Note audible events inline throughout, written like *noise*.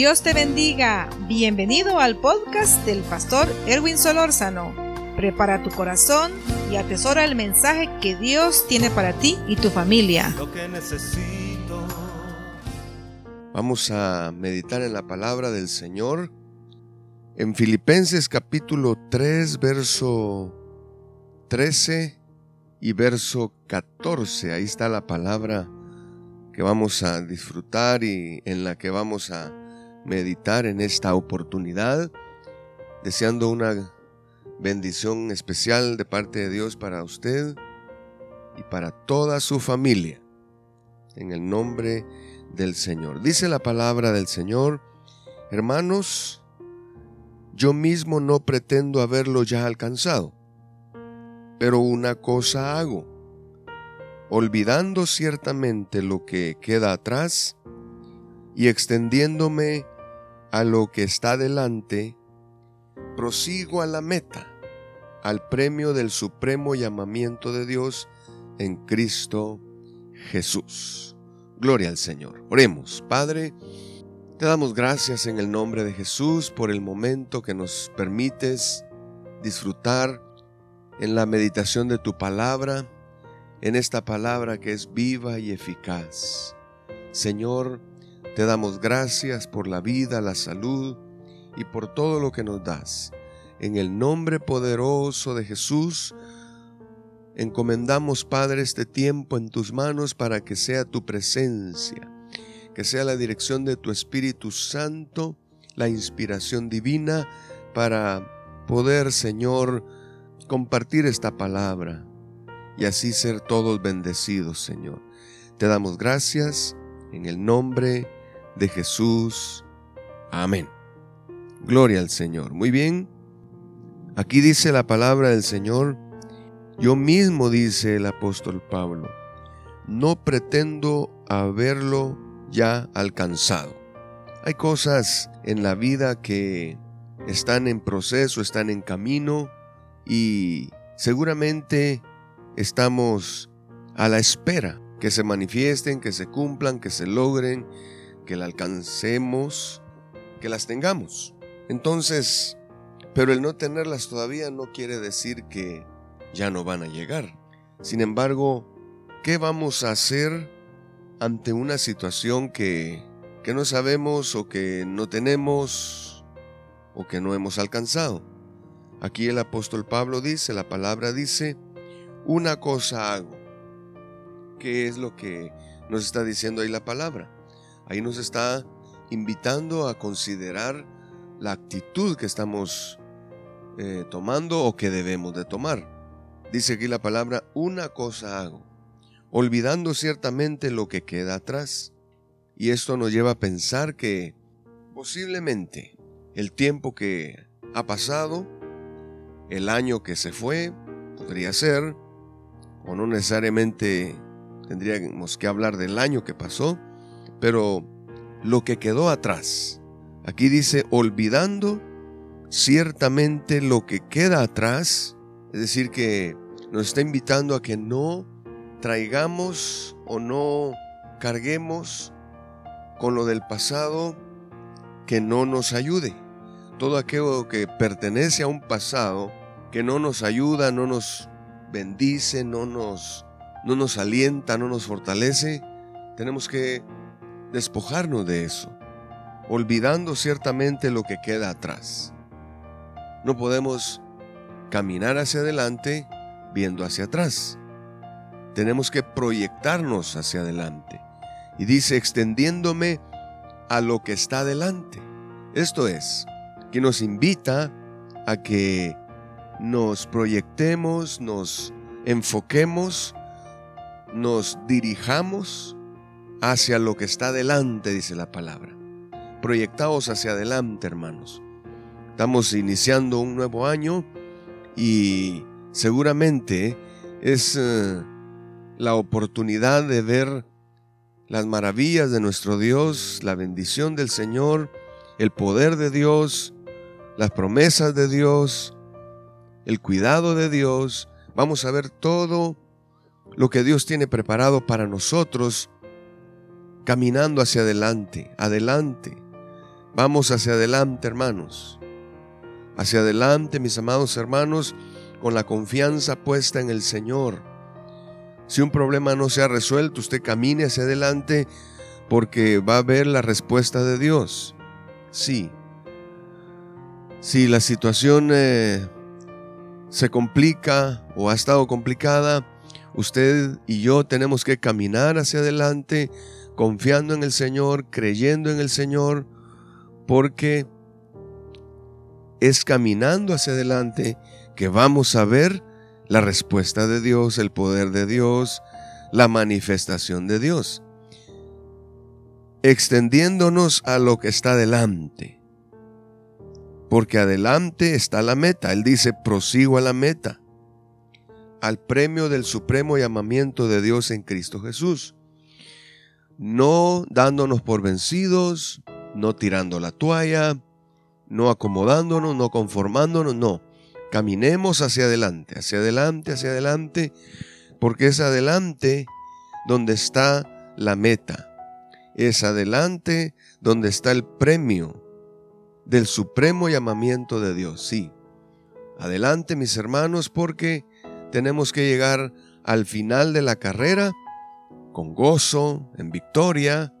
Dios te bendiga. Bienvenido al podcast del pastor Erwin Solórzano. Prepara tu corazón y atesora el mensaje que Dios tiene para ti y tu familia. Lo que necesito. Vamos a meditar en la palabra del Señor. En Filipenses capítulo 3, verso 13 y verso 14. Ahí está la palabra que vamos a disfrutar y en la que vamos a meditar en esta oportunidad, deseando una bendición especial de parte de Dios para usted y para toda su familia. En el nombre del Señor. Dice la palabra del Señor, hermanos, yo mismo no pretendo haberlo ya alcanzado, pero una cosa hago, olvidando ciertamente lo que queda atrás y extendiéndome a lo que está delante, prosigo a la meta, al premio del supremo llamamiento de Dios en Cristo Jesús. Gloria al Señor. Oremos, Padre, te damos gracias en el nombre de Jesús por el momento que nos permites disfrutar en la meditación de tu palabra, en esta palabra que es viva y eficaz. Señor, te damos gracias por la vida, la salud y por todo lo que nos das. En el nombre poderoso de Jesús, encomendamos, Padre, este tiempo en tus manos para que sea tu presencia, que sea la dirección de tu Espíritu Santo, la inspiración divina para poder, Señor, compartir esta palabra y así ser todos bendecidos, Señor. Te damos gracias en el nombre de Jesús. Amén. Gloria al Señor. Muy bien. Aquí dice la palabra del Señor. Yo mismo, dice el apóstol Pablo, no pretendo haberlo ya alcanzado. Hay cosas en la vida que están en proceso, están en camino y seguramente estamos a la espera que se manifiesten, que se cumplan, que se logren, que la alcancemos, que las tengamos. Entonces, pero el no tenerlas todavía no quiere decir que ya no van a llegar. Sin embargo, ¿qué vamos a hacer ante una situación que, que no sabemos o que no tenemos o que no hemos alcanzado? Aquí el apóstol Pablo dice, la palabra dice, una cosa hago. ¿Qué es lo que nos está diciendo ahí la palabra? Ahí nos está invitando a considerar la actitud que estamos eh, tomando o que debemos de tomar. Dice aquí la palabra, una cosa hago, olvidando ciertamente lo que queda atrás. Y esto nos lleva a pensar que posiblemente el tiempo que ha pasado, el año que se fue, podría ser, o no necesariamente tendríamos que hablar del año que pasó, pero lo que quedó atrás, aquí dice, olvidando ciertamente lo que queda atrás, es decir, que nos está invitando a que no traigamos o no carguemos con lo del pasado que no nos ayude. Todo aquello que pertenece a un pasado que no nos ayuda, no nos bendice, no nos, no nos alienta, no nos fortalece, tenemos que despojarnos de eso, olvidando ciertamente lo que queda atrás. No podemos caminar hacia adelante viendo hacia atrás. Tenemos que proyectarnos hacia adelante. Y dice, extendiéndome a lo que está adelante. Esto es, que nos invita a que nos proyectemos, nos enfoquemos, nos dirijamos hacia lo que está adelante, dice la palabra. Proyectados hacia adelante, hermanos. Estamos iniciando un nuevo año y seguramente es eh, la oportunidad de ver las maravillas de nuestro Dios, la bendición del Señor, el poder de Dios, las promesas de Dios, el cuidado de Dios. Vamos a ver todo lo que Dios tiene preparado para nosotros caminando hacia adelante, adelante. Vamos hacia adelante, hermanos. Hacia adelante, mis amados hermanos, con la confianza puesta en el Señor. Si un problema no se ha resuelto, usted camine hacia adelante porque va a ver la respuesta de Dios. Sí. Si la situación eh, se complica o ha estado complicada, usted y yo tenemos que caminar hacia adelante confiando en el Señor, creyendo en el Señor, porque es caminando hacia adelante que vamos a ver la respuesta de Dios, el poder de Dios, la manifestación de Dios, extendiéndonos a lo que está delante porque adelante está la meta. Él dice, prosigo a la meta, al premio del supremo llamamiento de Dios en Cristo Jesús. No dándonos por vencidos, no tirando la toalla, no acomodándonos, no conformándonos, no. Caminemos hacia adelante, hacia adelante, hacia adelante, porque es adelante donde está la meta. Es adelante donde está el premio del supremo llamamiento de Dios. Sí, adelante mis hermanos porque tenemos que llegar al final de la carrera con gozo, en victoria,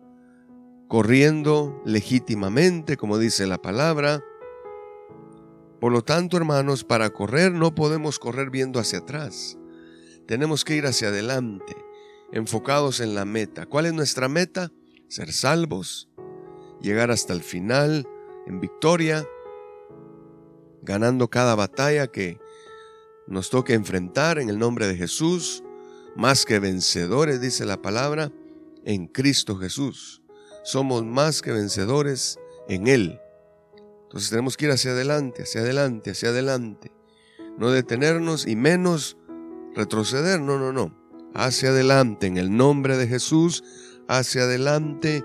corriendo legítimamente, como dice la palabra. Por lo tanto, hermanos, para correr no podemos correr viendo hacia atrás. Tenemos que ir hacia adelante, enfocados en la meta. ¿Cuál es nuestra meta? Ser salvos, llegar hasta el final, en victoria, ganando cada batalla que nos toque enfrentar en el nombre de Jesús, más que vencedores, dice la palabra, en Cristo Jesús. Somos más que vencedores en Él. Entonces tenemos que ir hacia adelante, hacia adelante, hacia adelante. No detenernos y menos retroceder, no, no, no. Hacia adelante, en el nombre de Jesús, hacia adelante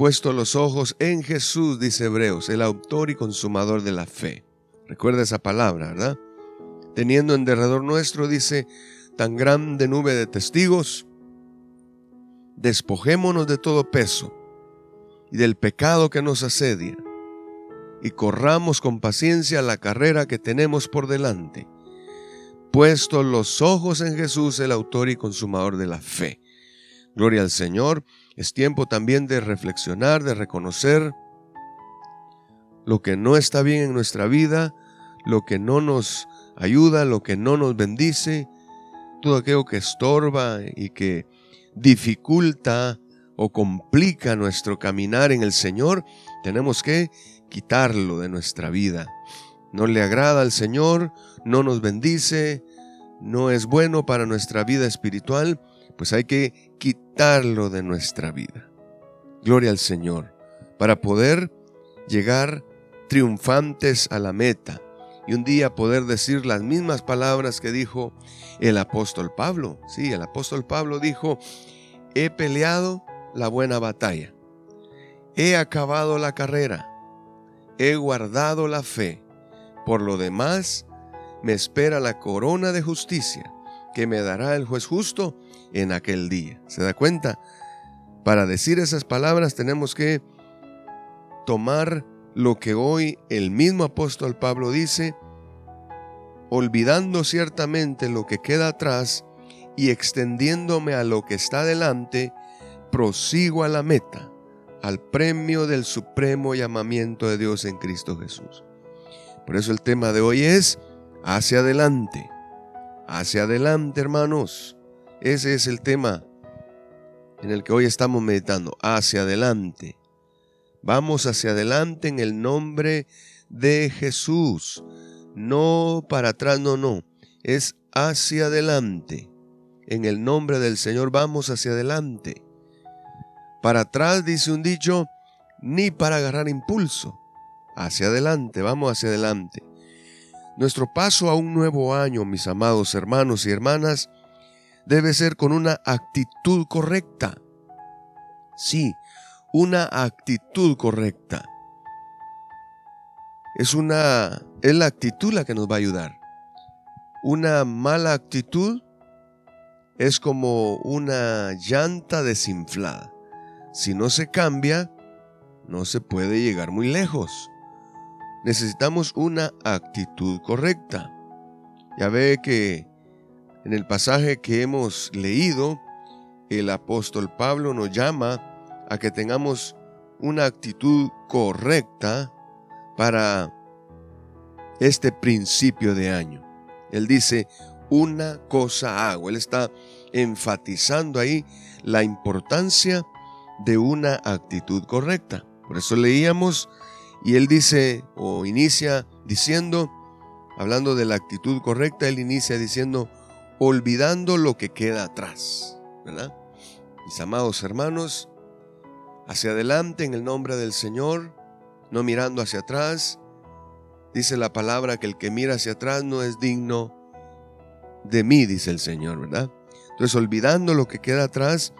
puesto los ojos en Jesús, dice Hebreos, el autor y consumador de la fe. Recuerda esa palabra, ¿verdad? Teniendo en derredor nuestro, dice, tan grande nube de testigos, despojémonos de todo peso y del pecado que nos asedia, y corramos con paciencia la carrera que tenemos por delante, puesto los ojos en Jesús, el autor y consumador de la fe. Gloria al Señor. Es tiempo también de reflexionar, de reconocer lo que no está bien en nuestra vida, lo que no nos ayuda, lo que no nos bendice, todo aquello que estorba y que dificulta o complica nuestro caminar en el Señor, tenemos que quitarlo de nuestra vida. No le agrada al Señor, no nos bendice, no es bueno para nuestra vida espiritual, pues hay que quitarlo de nuestra vida. Gloria al Señor, para poder llegar triunfantes a la meta y un día poder decir las mismas palabras que dijo el apóstol Pablo. Sí, el apóstol Pablo dijo, he peleado la buena batalla, he acabado la carrera, he guardado la fe, por lo demás me espera la corona de justicia que me dará el juez justo en aquel día. ¿Se da cuenta? Para decir esas palabras tenemos que tomar lo que hoy el mismo apóstol Pablo dice, olvidando ciertamente lo que queda atrás y extendiéndome a lo que está delante, prosigo a la meta, al premio del supremo llamamiento de Dios en Cristo Jesús. Por eso el tema de hoy es hacia adelante, hacia adelante hermanos. Ese es el tema en el que hoy estamos meditando, hacia adelante. Vamos hacia adelante en el nombre de Jesús. No para atrás, no, no. Es hacia adelante. En el nombre del Señor vamos hacia adelante. Para atrás, dice un dicho, ni para agarrar impulso. Hacia adelante, vamos hacia adelante. Nuestro paso a un nuevo año, mis amados hermanos y hermanas, debe ser con una actitud correcta. Sí, una actitud correcta. Es una es la actitud la que nos va a ayudar. Una mala actitud es como una llanta desinflada. Si no se cambia, no se puede llegar muy lejos. Necesitamos una actitud correcta. Ya ve que en el pasaje que hemos leído, el apóstol Pablo nos llama a que tengamos una actitud correcta para este principio de año. Él dice, una cosa hago. Él está enfatizando ahí la importancia de una actitud correcta. Por eso leíamos y él dice o inicia diciendo, hablando de la actitud correcta, él inicia diciendo, olvidando lo que queda atrás. Mis amados hermanos, hacia adelante en el nombre del Señor, no mirando hacia atrás. Dice la palabra que el que mira hacia atrás no es digno de mí, dice el Señor, ¿verdad? Entonces, olvidando lo que queda atrás,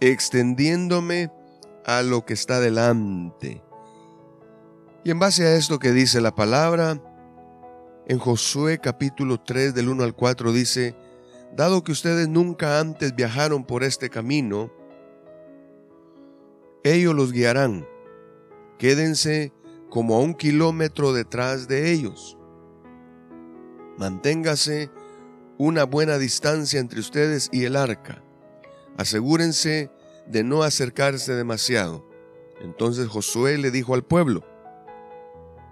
extendiéndome a lo que está delante. Y en base a esto que dice la palabra, en Josué capítulo 3 del 1 al 4 dice, dado que ustedes nunca antes viajaron por este camino, ellos los guiarán. Quédense como a un kilómetro detrás de ellos. Manténgase una buena distancia entre ustedes y el arca. Asegúrense de no acercarse demasiado. Entonces Josué le dijo al pueblo,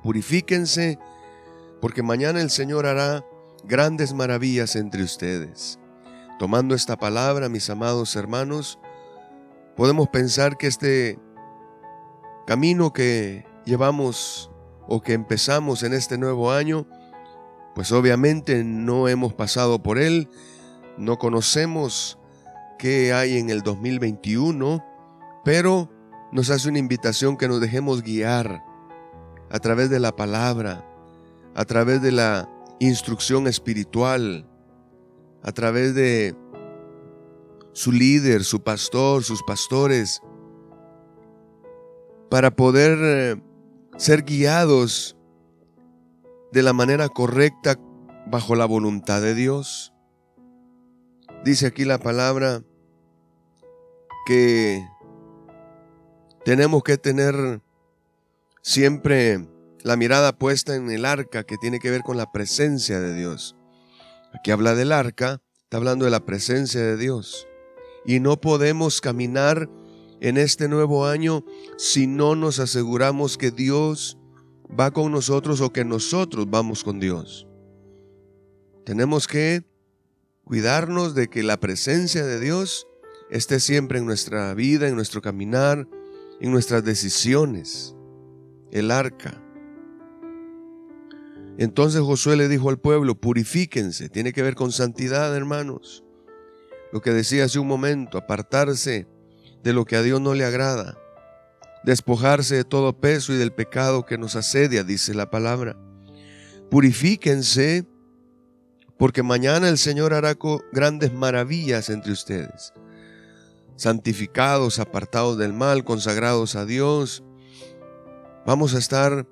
purifíquense, porque mañana el Señor hará grandes maravillas entre ustedes. Tomando esta palabra, mis amados hermanos, podemos pensar que este camino que llevamos o que empezamos en este nuevo año pues obviamente no hemos pasado por él, no conocemos qué hay en el 2021, pero nos hace una invitación que nos dejemos guiar a través de la palabra, a través de la instrucción espiritual, a través de su líder, su pastor, sus pastores, para poder eh, ser guiados de la manera correcta bajo la voluntad de Dios. Dice aquí la palabra que tenemos que tener siempre la mirada puesta en el arca que tiene que ver con la presencia de Dios. Aquí habla del arca, está hablando de la presencia de Dios. Y no podemos caminar en este nuevo año si no nos aseguramos que Dios va con nosotros o que nosotros vamos con Dios. Tenemos que cuidarnos de que la presencia de Dios esté siempre en nuestra vida, en nuestro caminar, en nuestras decisiones. El arca. Entonces Josué le dijo al pueblo, purifíquense, tiene que ver con santidad, hermanos. Lo que decía hace un momento, apartarse de lo que a Dios no le agrada despojarse de todo peso y del pecado que nos asedia, dice la palabra. Purifíquense, porque mañana el Señor hará grandes maravillas entre ustedes. Santificados, apartados del mal, consagrados a Dios, vamos a estar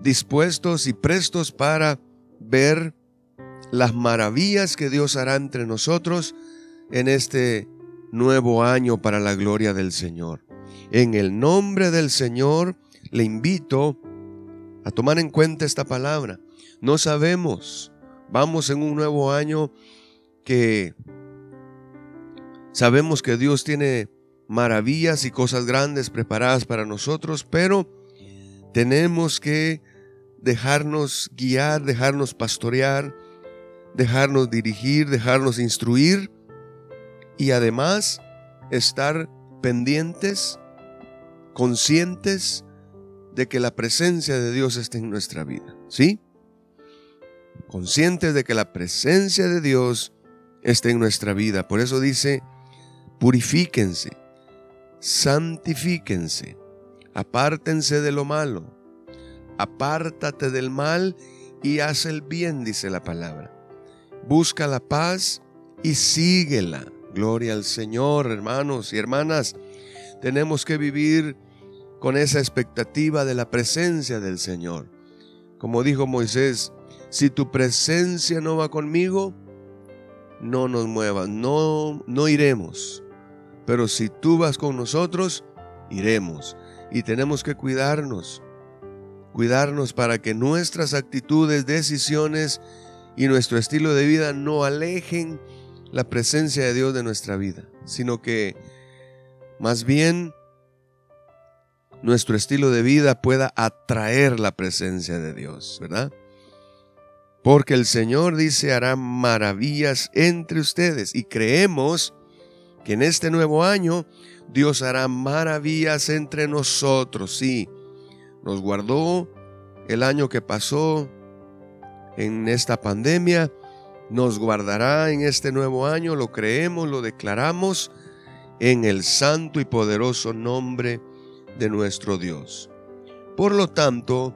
dispuestos y prestos para ver las maravillas que Dios hará entre nosotros en este nuevo año para la gloria del Señor. En el nombre del Señor le invito a tomar en cuenta esta palabra. No sabemos, vamos en un nuevo año que sabemos que Dios tiene maravillas y cosas grandes preparadas para nosotros, pero tenemos que dejarnos guiar, dejarnos pastorear, dejarnos dirigir, dejarnos instruir y además estar pendientes conscientes de que la presencia de Dios está en nuestra vida, ¿sí? Conscientes de que la presencia de Dios está en nuestra vida. Por eso dice, purifíquense, santifíquense, apártense de lo malo, apártate del mal y haz el bien, dice la palabra. Busca la paz y síguela. Gloria al Señor, hermanos y hermanas tenemos que vivir con esa expectativa de la presencia del Señor. Como dijo Moisés, si tu presencia no va conmigo, no nos muevas, no, no iremos. Pero si tú vas con nosotros, iremos. y tenemos que cuidarnos. Cuidarnos para que nuestras actitudes, decisiones y nuestro estilo de vida no alejen la presencia de Dios de nuestra vida, sino que más bien nuestro estilo de vida pueda atraer la presencia de Dios, ¿verdad? Porque el Señor dice hará maravillas entre ustedes y creemos que en este nuevo año Dios hará maravillas entre nosotros. Sí, nos guardó el año que pasó en esta pandemia, nos guardará en este nuevo año, lo creemos, lo declaramos en el santo y poderoso nombre de nuestro Dios. Por lo tanto,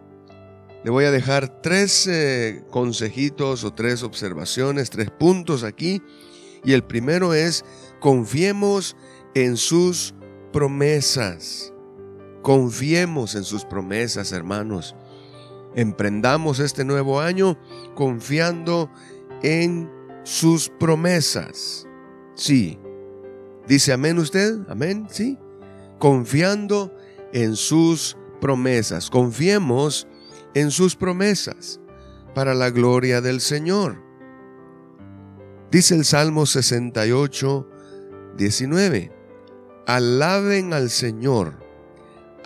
le voy a dejar tres eh, consejitos o tres observaciones, tres puntos aquí. Y el primero es, confiemos en sus promesas. Confiemos en sus promesas, hermanos. Emprendamos este nuevo año confiando en sus promesas. Sí. ¿Dice amén usted? Amén, sí. Confiando en sus promesas. Confiemos en sus promesas para la gloria del Señor. Dice el Salmo 68, 19. Alaben al Señor,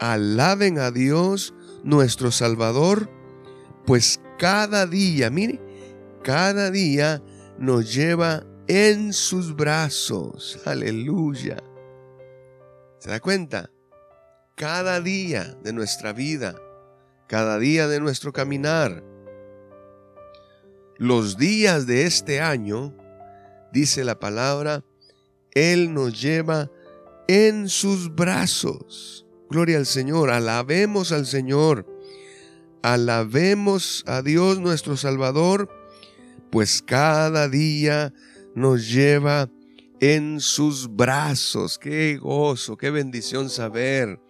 alaben a Dios nuestro Salvador, pues cada día, mire, cada día nos lleva en sus brazos. Aleluya. ¿Se da cuenta? Cada día de nuestra vida, cada día de nuestro caminar, los días de este año, dice la palabra, Él nos lleva en sus brazos. Gloria al Señor, alabemos al Señor, alabemos a Dios nuestro Salvador, pues cada día nos lleva en sus brazos. Qué gozo, qué bendición saber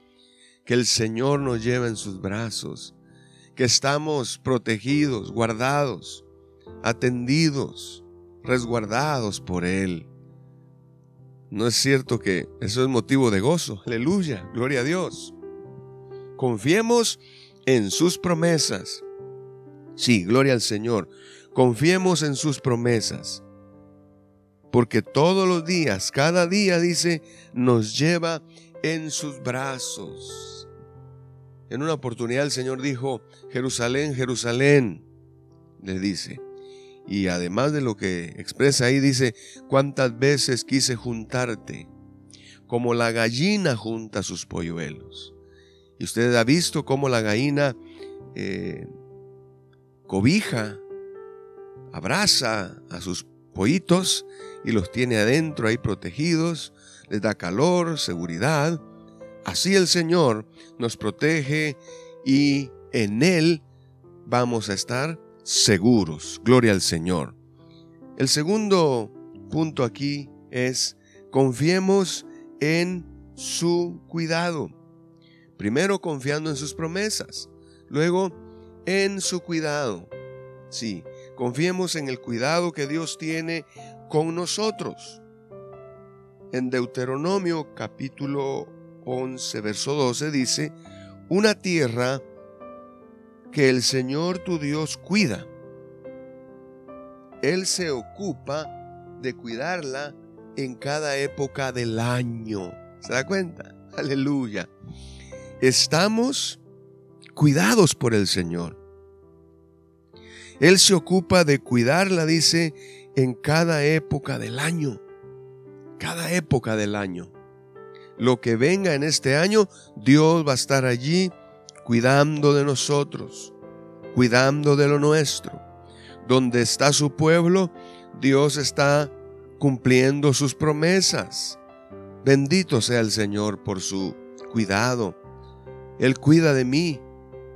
que el Señor nos lleva en sus brazos, que estamos protegidos, guardados, atendidos, resguardados por Él. ¿No es cierto que eso es motivo de gozo? Aleluya, gloria a Dios. Confiemos en sus promesas. Sí, gloria al Señor. Confiemos en sus promesas. Porque todos los días, cada día dice, nos lleva en sus brazos. En una oportunidad el Señor dijo, Jerusalén, Jerusalén, le dice, y además de lo que expresa ahí, dice, cuántas veces quise juntarte, como la gallina junta sus polluelos. Y usted ha visto cómo la gallina eh, cobija, abraza a sus pollitos y los tiene adentro ahí protegidos, les da calor, seguridad. Así el Señor nos protege y en Él vamos a estar seguros. Gloria al Señor. El segundo punto aquí es confiemos en su cuidado. Primero confiando en sus promesas, luego en su cuidado. Sí, confiemos en el cuidado que Dios tiene con nosotros. En Deuteronomio capítulo 11, verso 12 dice, una tierra que el Señor tu Dios cuida. Él se ocupa de cuidarla en cada época del año. ¿Se da cuenta? Aleluya. Estamos cuidados por el Señor. Él se ocupa de cuidarla, dice, en cada época del año. Cada época del año. Lo que venga en este año, Dios va a estar allí cuidando de nosotros, cuidando de lo nuestro. Donde está su pueblo, Dios está cumpliendo sus promesas. Bendito sea el Señor por su cuidado. Él cuida de mí,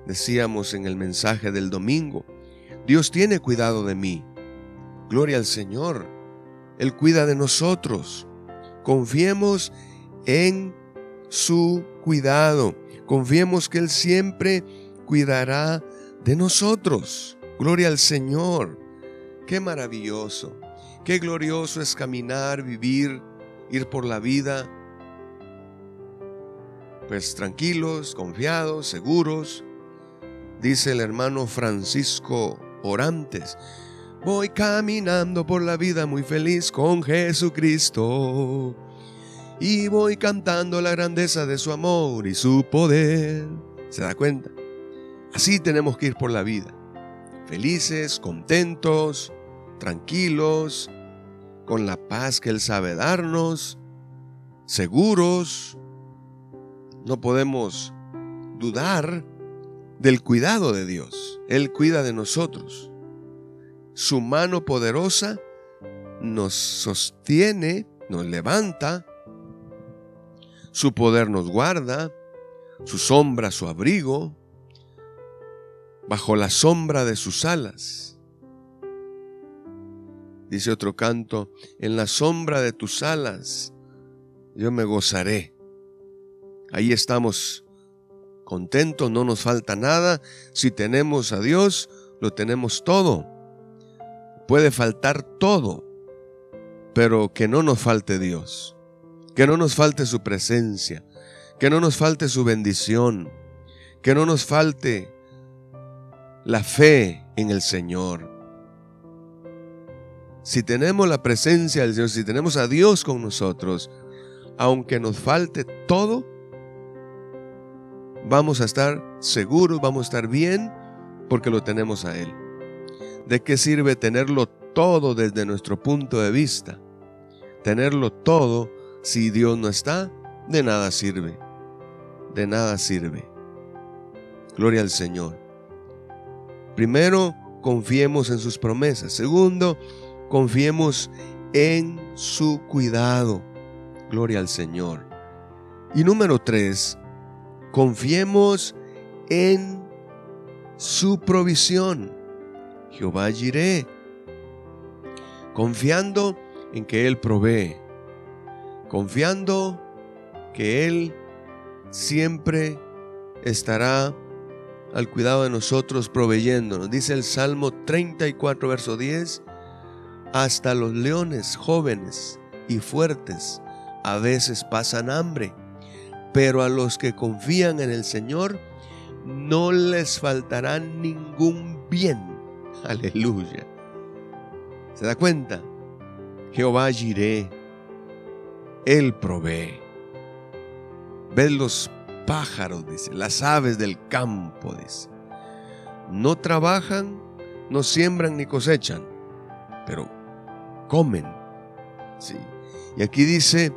decíamos en el mensaje del domingo. Dios tiene cuidado de mí. Gloria al Señor. Él cuida de nosotros. Confiemos en su cuidado. Confiemos que Él siempre cuidará de nosotros. Gloria al Señor. Qué maravilloso. Qué glorioso es caminar, vivir, ir por la vida pues tranquilos, confiados, seguros. Dice el hermano Francisco Orantes, voy caminando por la vida muy feliz con Jesucristo y voy cantando la grandeza de su amor y su poder. ¿Se da cuenta? Así tenemos que ir por la vida, felices, contentos, tranquilos, con la paz que Él sabe darnos, seguros. No podemos dudar del cuidado de Dios. Él cuida de nosotros. Su mano poderosa nos sostiene, nos levanta. Su poder nos guarda. Su sombra, su abrigo. Bajo la sombra de sus alas. Dice otro canto, en la sombra de tus alas yo me gozaré. Ahí estamos contentos, no nos falta nada. Si tenemos a Dios, lo tenemos todo. Puede faltar todo, pero que no nos falte Dios, que no nos falte su presencia, que no nos falte su bendición, que no nos falte la fe en el Señor. Si tenemos la presencia del Señor, si tenemos a Dios con nosotros, aunque nos falte todo, vamos a estar seguros, vamos a estar bien, porque lo tenemos a Él. ¿De qué sirve tenerlo todo desde nuestro punto de vista? Tenerlo todo, si Dios no está, de nada sirve. De nada sirve. Gloria al Señor. Primero, confiemos en sus promesas. Segundo, confiemos en su cuidado. Gloria al Señor. Y número tres, confiemos en su provisión. Jehová Jiré. Confiando en que Él provee. Confiando que Él siempre estará al cuidado de nosotros proveyéndonos. Dice el Salmo 34, verso 10, hasta los leones jóvenes y fuertes a veces pasan hambre, pero a los que confían en el Señor no les faltará ningún bien. *laughs* Aleluya. ¿Se da cuenta? Jehová Jiré, Él provee. Ves los pájaros, dice, las aves del campo, dice. No trabajan, no siembran ni cosechan, pero comen. Sí. Y aquí dice,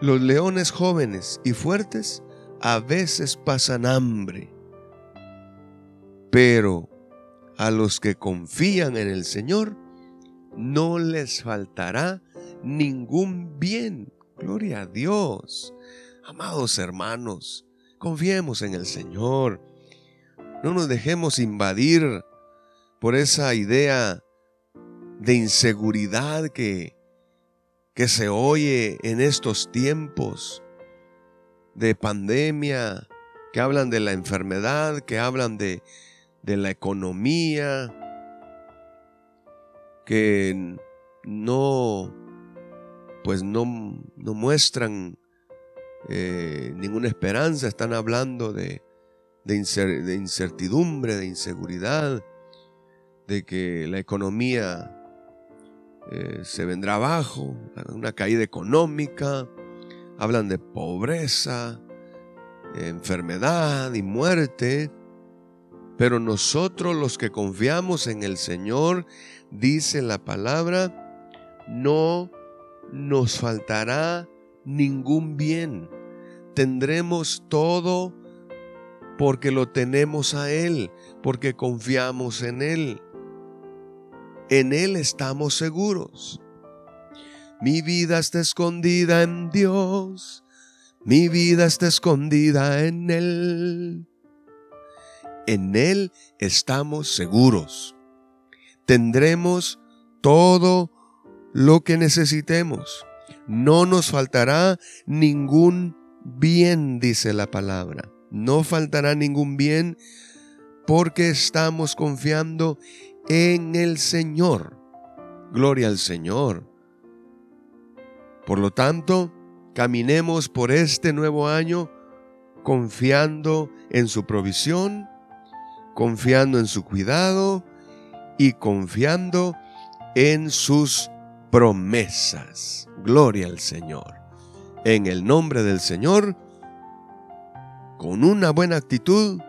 los leones jóvenes y fuertes a veces pasan hambre, pero a los que confían en el Señor no les faltará ningún bien. Gloria a Dios. Amados hermanos, confiemos en el Señor. No nos dejemos invadir por esa idea de inseguridad que, que se oye en estos tiempos de pandemia, que hablan de la enfermedad, que hablan de, de la economía, que no, pues no, no muestran eh, ninguna esperanza, están hablando de, de, incertidumbre, de inseguridad, de que la economía eh, se vendrá abajo, una caída económica, hablan de pobreza, enfermedad y muerte, pero nosotros los que confiamos en el Señor, dice la palabra, no nos faltará ningún bien tendremos todo porque lo tenemos a Él, porque confiamos en Él. En Él estamos seguros. Mi vida está escondida en Dios, mi vida está escondida en Él. En Él estamos seguros. Tendremos todo lo que necesitemos. No nos faltará ningún bien, dice la palabra. No faltará ningún bien porque estamos confiando en el Señor. Gloria al Señor. Por lo tanto, caminemos por este nuevo año confiando en su provisión, confiando en su cuidado y confiando en sus promesas. Gloria al Señor. En el nombre del Señor, con una buena actitud,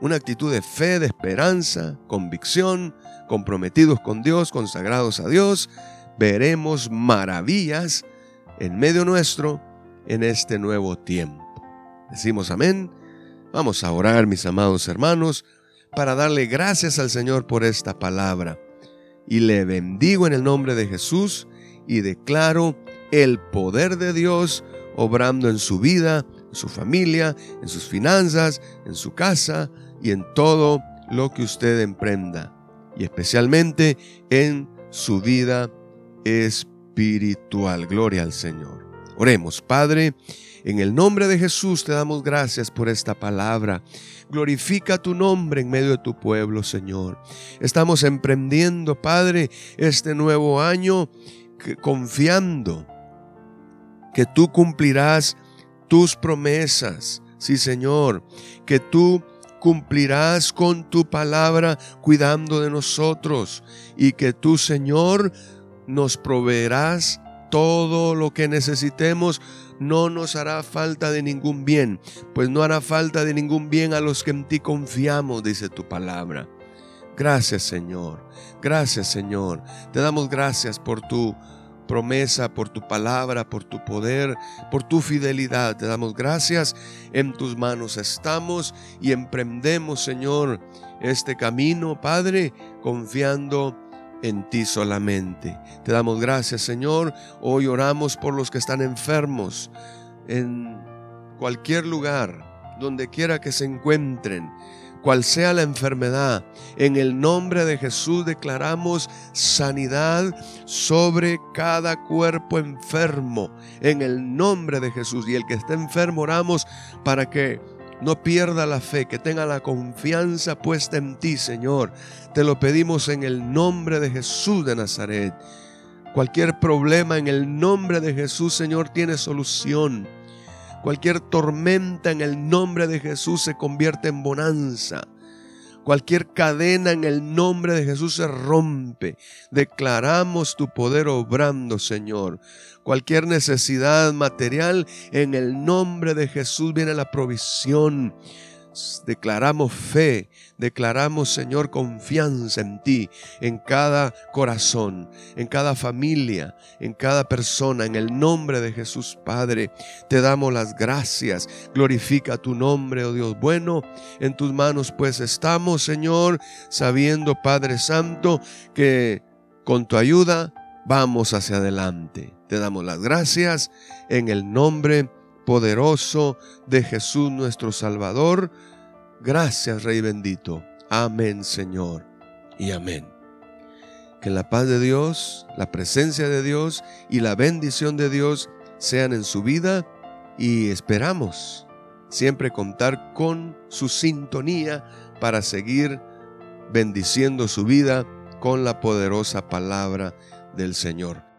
una actitud de fe, de esperanza, convicción, comprometidos con Dios, consagrados a Dios, veremos maravillas en medio nuestro en este nuevo tiempo. Decimos amén. Vamos a orar, mis amados hermanos, para darle gracias al Señor por esta palabra. Y le bendigo en el nombre de Jesús y declaro el poder de Dios obrando en su vida, en su familia, en sus finanzas, en su casa y en todo lo que usted emprenda. Y especialmente en su vida espiritual. Gloria al Señor. Oremos, Padre, en el nombre de Jesús te damos gracias por esta palabra. Glorifica tu nombre en medio de tu pueblo, Señor. Estamos emprendiendo, Padre, este nuevo año confiando que tú cumplirás tus promesas. Sí, Señor, que tú cumplirás con tu palabra cuidando de nosotros y que tú, Señor, nos proveerás todo lo que necesitemos, no nos hará falta de ningún bien, pues no hará falta de ningún bien a los que en ti confiamos, dice tu palabra. Gracias Señor, gracias Señor, te damos gracias por tu promesa, por tu palabra, por tu poder, por tu fidelidad. Te damos gracias. En tus manos estamos y emprendemos, Señor, este camino, Padre, confiando en ti solamente. Te damos gracias, Señor. Hoy oramos por los que están enfermos en cualquier lugar, donde quiera que se encuentren, cual sea la enfermedad. En el nombre de Jesús declaramos sanidad sobre cada cuerpo enfermo. En el nombre de Jesús. Y el que esté enfermo oramos para que no pierda la fe, que tenga la confianza puesta en ti, Señor. Te lo pedimos en el nombre de Jesús de Nazaret. Cualquier problema en el nombre de Jesús, Señor, tiene solución. Cualquier tormenta en el nombre de Jesús se convierte en bonanza. Cualquier cadena en el nombre de Jesús se rompe. Declaramos tu poder obrando, Señor. Cualquier necesidad material, en el nombre de Jesús viene la provisión. Declaramos fe, declaramos Señor confianza en ti, en cada corazón, en cada familia, en cada persona, en el nombre de Jesús Padre. Te damos las gracias, glorifica tu nombre, oh Dios bueno, en tus manos pues estamos Señor, sabiendo Padre Santo que con tu ayuda vamos hacia adelante. Te damos las gracias en el nombre de poderoso de Jesús nuestro Salvador. Gracias, Rey bendito. Amén, Señor. Y amén. Que la paz de Dios, la presencia de Dios y la bendición de Dios sean en su vida y esperamos siempre contar con su sintonía para seguir bendiciendo su vida con la poderosa palabra del Señor.